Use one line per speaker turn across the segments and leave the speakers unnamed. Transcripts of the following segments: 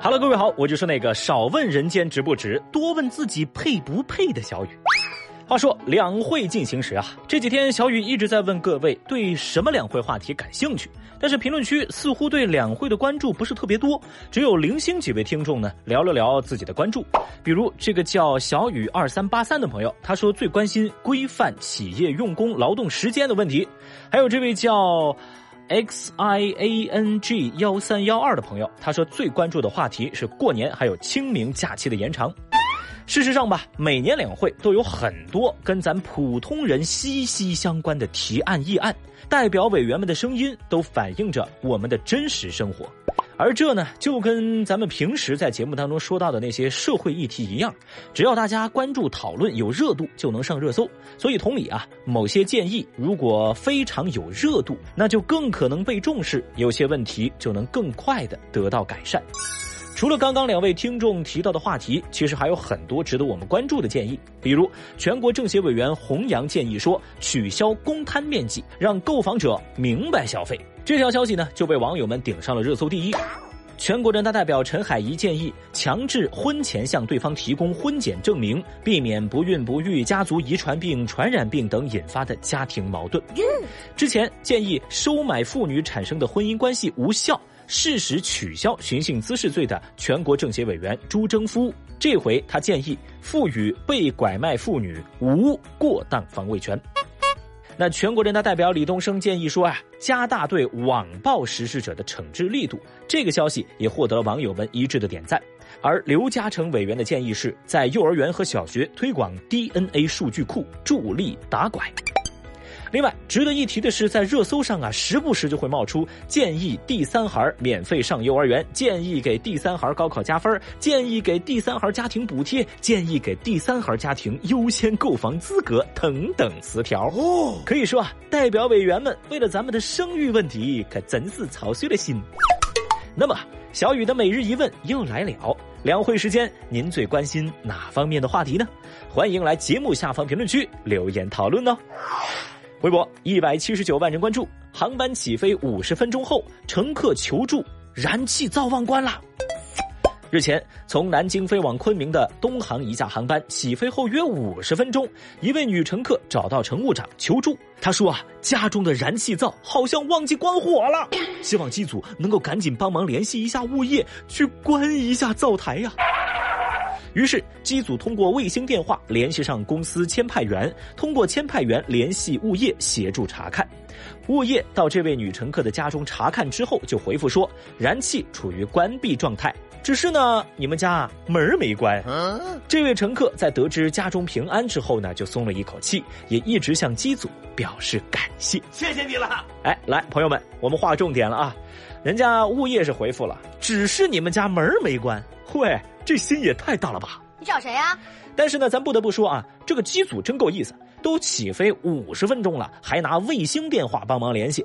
Hello，各位好，我就是那个少问人间值不值，多问自己配不配的小雨。话说两会进行时啊，这几天小雨一直在问各位对什么两会话题感兴趣，但是评论区似乎对两会的关注不是特别多，只有零星几位听众呢聊了聊自己的关注，比如这个叫小雨二三八三的朋友，他说最关心规范企业用工劳动时间的问题，还有这位叫。X i a n g 幺三幺二的朋友，他说最关注的话题是过年还有清明假期的延长。事实上吧，每年两会都有很多跟咱普通人息息相关的提案议案，代表委员们的声音都反映着我们的真实生活。而这呢，就跟咱们平时在节目当中说到的那些社会议题一样，只要大家关注讨论有热度，就能上热搜。所以同理啊，某些建议如果非常有热度，那就更可能被重视，有些问题就能更快的得到改善。除了刚刚两位听众提到的话题，其实还有很多值得我们关注的建议。比如，全国政协委员洪洋建议说，取消公摊面积，让购房者明白消费。这条消息呢，就被网友们顶上了热搜第一。全国人大代表陈海怡建议，强制婚前向对方提供婚检证明，避免不孕不育、家族遗传病、传染病等引发的家庭矛盾。之前建议收买妇女产生的婚姻关系无效。适时取消寻衅滋事罪的全国政协委员朱征夫，这回他建议赋予被拐卖妇女无过当防卫权。那全国人大代表李东生建议说啊，加大对网暴实施者的惩治力度。这个消息也获得了网友们一致的点赞。而刘嘉诚委员的建议是在幼儿园和小学推广 DNA 数据库，助力打拐。另外，值得一提的是，在热搜上啊，时不时就会冒出建议第三孩免费上幼儿园，建议给第三孩高考加分，建议给第三孩家庭补贴，建议给第三孩家庭优先购房资格等等词条。哦，可以说啊，代表委员们为了咱们的生育问题，可真是操碎了心。那么，小雨的每日一问又来了，两会时间，您最关心哪方面的话题呢？欢迎来节目下方评论区留言讨论哦。微博一百七十九万人关注，航班起飞五十分钟后，乘客求助燃气灶忘关了。日前，从南京飞往昆明的东航一架航班起飞后约五十分钟，一位女乘客找到乘务长求助，她说啊，家中的燃气灶好像忘记关火了，希望机组能够赶紧帮忙联系一下物业去关一下灶台呀。于是机组通过卫星电话联系上公司签派员，通过签派员联系物业协助查看。物业到这位女乘客的家中查看之后，就回复说燃气处于关闭状态，只是呢你们家门没关。这位乘客在得知家中平安之后呢，就松了一口气，也一直向机组表示感谢。
谢谢你了。
哎，来朋友们，我们划重点了啊，人家物业是回复了，只是你们家门没关。喂。这心也太大了吧！
你找谁呀？
但是呢，咱不得不说啊，这个机组真够意思，都起飞五十分钟了，还拿卫星电话帮忙联系。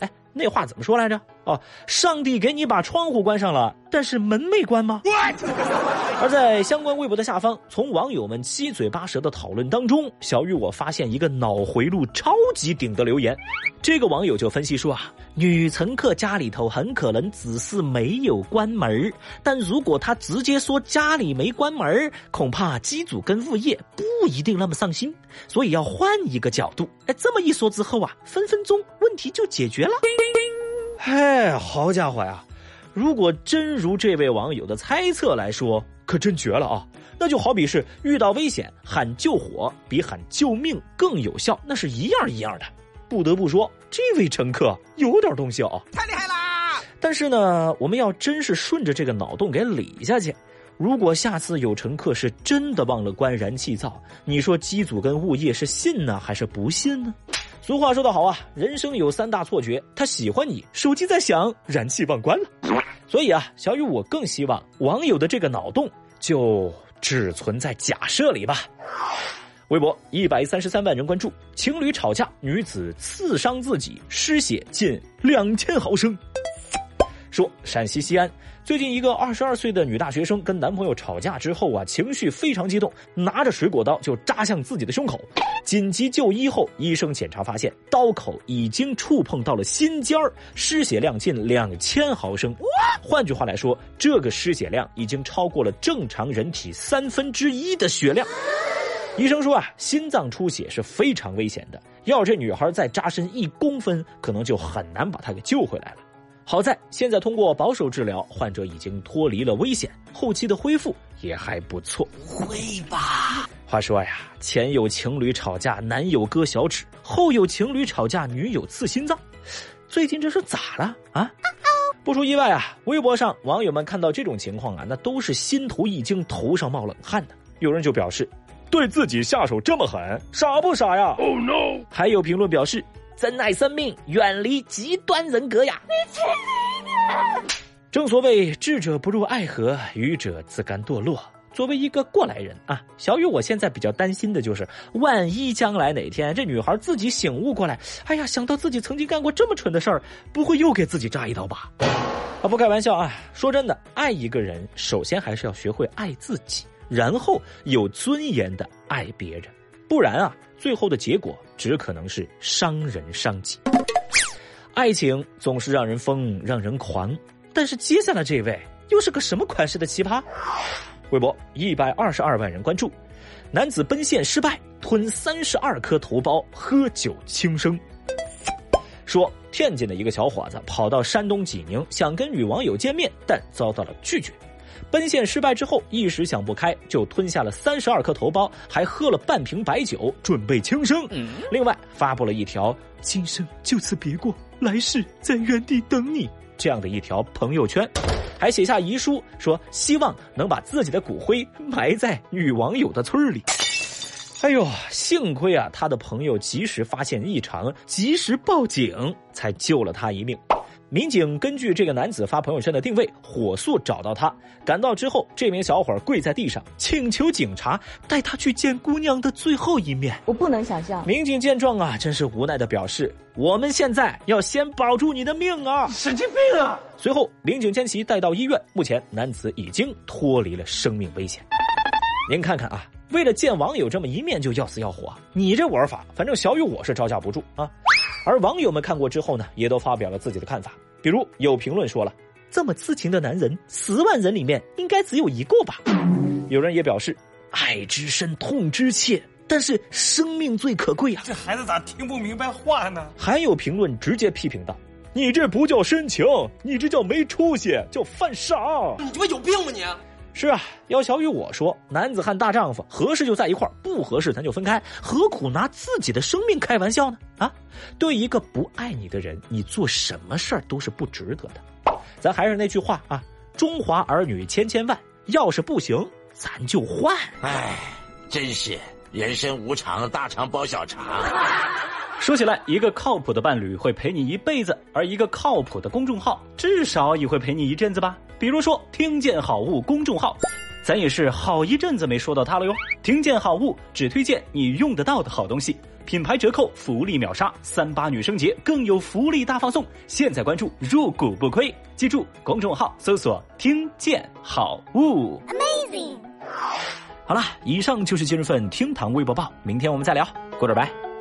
哎，那话怎么说来着？哦，上帝给你把窗户关上了，但是门没关吗？而在相关微博的下方，从网友们七嘴八舌的讨论当中，小雨我发现一个脑回路超级顶的留言。这个网友就分析说啊，女乘客家里头很可能只是没有关门但如果她直接说家里没关门恐怕机组跟物业不一定那么上心，所以要换一个角度。哎，这么一说之后啊，分分钟问题就解决了。嘿，好家伙呀！如果真如这位网友的猜测来说，可真绝了啊！那就好比是遇到危险喊救火，比喊救命更有效，那是一样一样的。不得不说，这位乘客有点东西哦，
太厉害啦！
但是呢，我们要真是顺着这个脑洞给理下去，如果下次有乘客是真的忘了关燃气灶，你说机组跟物业是信呢还是不信呢？俗话说得好啊，人生有三大错觉：他喜欢你，手机在响，燃气忘关了。所以啊，小雨，我更希望网友的这个脑洞就只存在假设里吧。微博一百三十三万人关注，情侣吵架，女子刺伤自己，失血近两千毫升。说陕西西安最近一个二十二岁的女大学生跟男朋友吵架之后啊，情绪非常激动，拿着水果刀就扎向自己的胸口。紧急就医后，医生检查发现刀口已经触碰到了心尖儿，失血量近两千毫升。换句话来说，这个失血量已经超过了正常人体三分之一的血量。医生说啊，心脏出血是非常危险的，要这女孩再扎深一公分，可能就很难把她给救回来了。好在现在通过保守治疗，患者已经脱离了危险，后期的恢复也还不错。
不会吧？
话说呀，前有情侣吵架，男友割小指；后有情侣吵架，女友刺心脏。最近这是咋了啊？不出意外啊，微博上网友们看到这种情况啊，那都是心头一惊，头上冒冷汗的。有人就表示，对自己下手这么狠，傻不傻呀？Oh no！还有评论表示。珍爱生命，远离极端人格呀！你轻一点。正所谓智者不入爱河，愚者自甘堕落。作为一个过来人啊，小雨，我现在比较担心的就是，万一将来哪天这女孩自己醒悟过来，哎呀，想到自己曾经干过这么蠢的事儿，不会又给自己扎一刀吧？啊，不开玩笑啊，说真的，爱一个人，首先还是要学会爱自己，然后有尊严的爱别人。不然啊，最后的结果只可能是伤人伤己。爱情总是让人疯，让人狂，但是接下来这位又是个什么款式的奇葩？微博一百二十二万人关注，男子奔现失败，吞三十二颗头孢，喝酒轻生。说天津的一个小伙子跑到山东济宁，想跟女网友见面，但遭到了拒绝。奔现失败之后，一时想不开，就吞下了三十二颗头孢，还喝了半瓶白酒，准备轻生。另外，发布了一条“今生就此别过，来世在原地等你”这样的一条朋友圈，还写下遗书，说希望能把自己的骨灰埋在女网友的村里。哎呦，幸亏啊，他的朋友及时发现异常，及时报警，才救了他一命。民警根据这个男子发朋友圈的定位，火速找到他。赶到之后，这名小伙跪在地上，请求警察带他去见姑娘的最后一面。
我不能想象。
民警见状啊，真是无奈的表示：“我们现在要先保住你的命啊！”
神经病啊！
随后，民警将其带到医院。目前，男子已经脱离了生命危险。您看看啊，为了见网友这么一面就要死要活，你这玩法，反正小雨我是招架不住啊。而网友们看过之后呢，也都发表了自己的看法。比如有评论说了：“这么痴情的男人，十万人里面应该只有一个吧？”有人也表示：“爱之深，痛之切，但是生命最可贵啊！”
这孩子咋听不明白话呢？
还有评论直接批评道：“你这不叫深情，你这叫没出息，叫犯傻！
你他妈有病吧你！”
是啊，要小雨我说，男子汉大丈夫，合适就在一块儿，不合适咱就分开，何苦拿自己的生命开玩笑呢？啊，对一个不爱你的人，你做什么事儿都是不值得的。咱还是那句话啊，中华儿女千千万，要是不行，咱就换。
哎，真是人生无常，大肠包小肠。
说起来，一个靠谱的伴侣会陪你一辈子，而一个靠谱的公众号至少也会陪你一阵子吧。比如说，听见好物公众号，咱也是好一阵子没说到它了哟。听见好物只推荐你用得到的好东西，品牌折扣，福利秒杀，三八女生节更有福利大放送，现在关注入股不亏。记住，公众号搜索“听见好物”。Amazing。好了，以上就是今日份厅堂微博报，明天我们再聊，过点拜。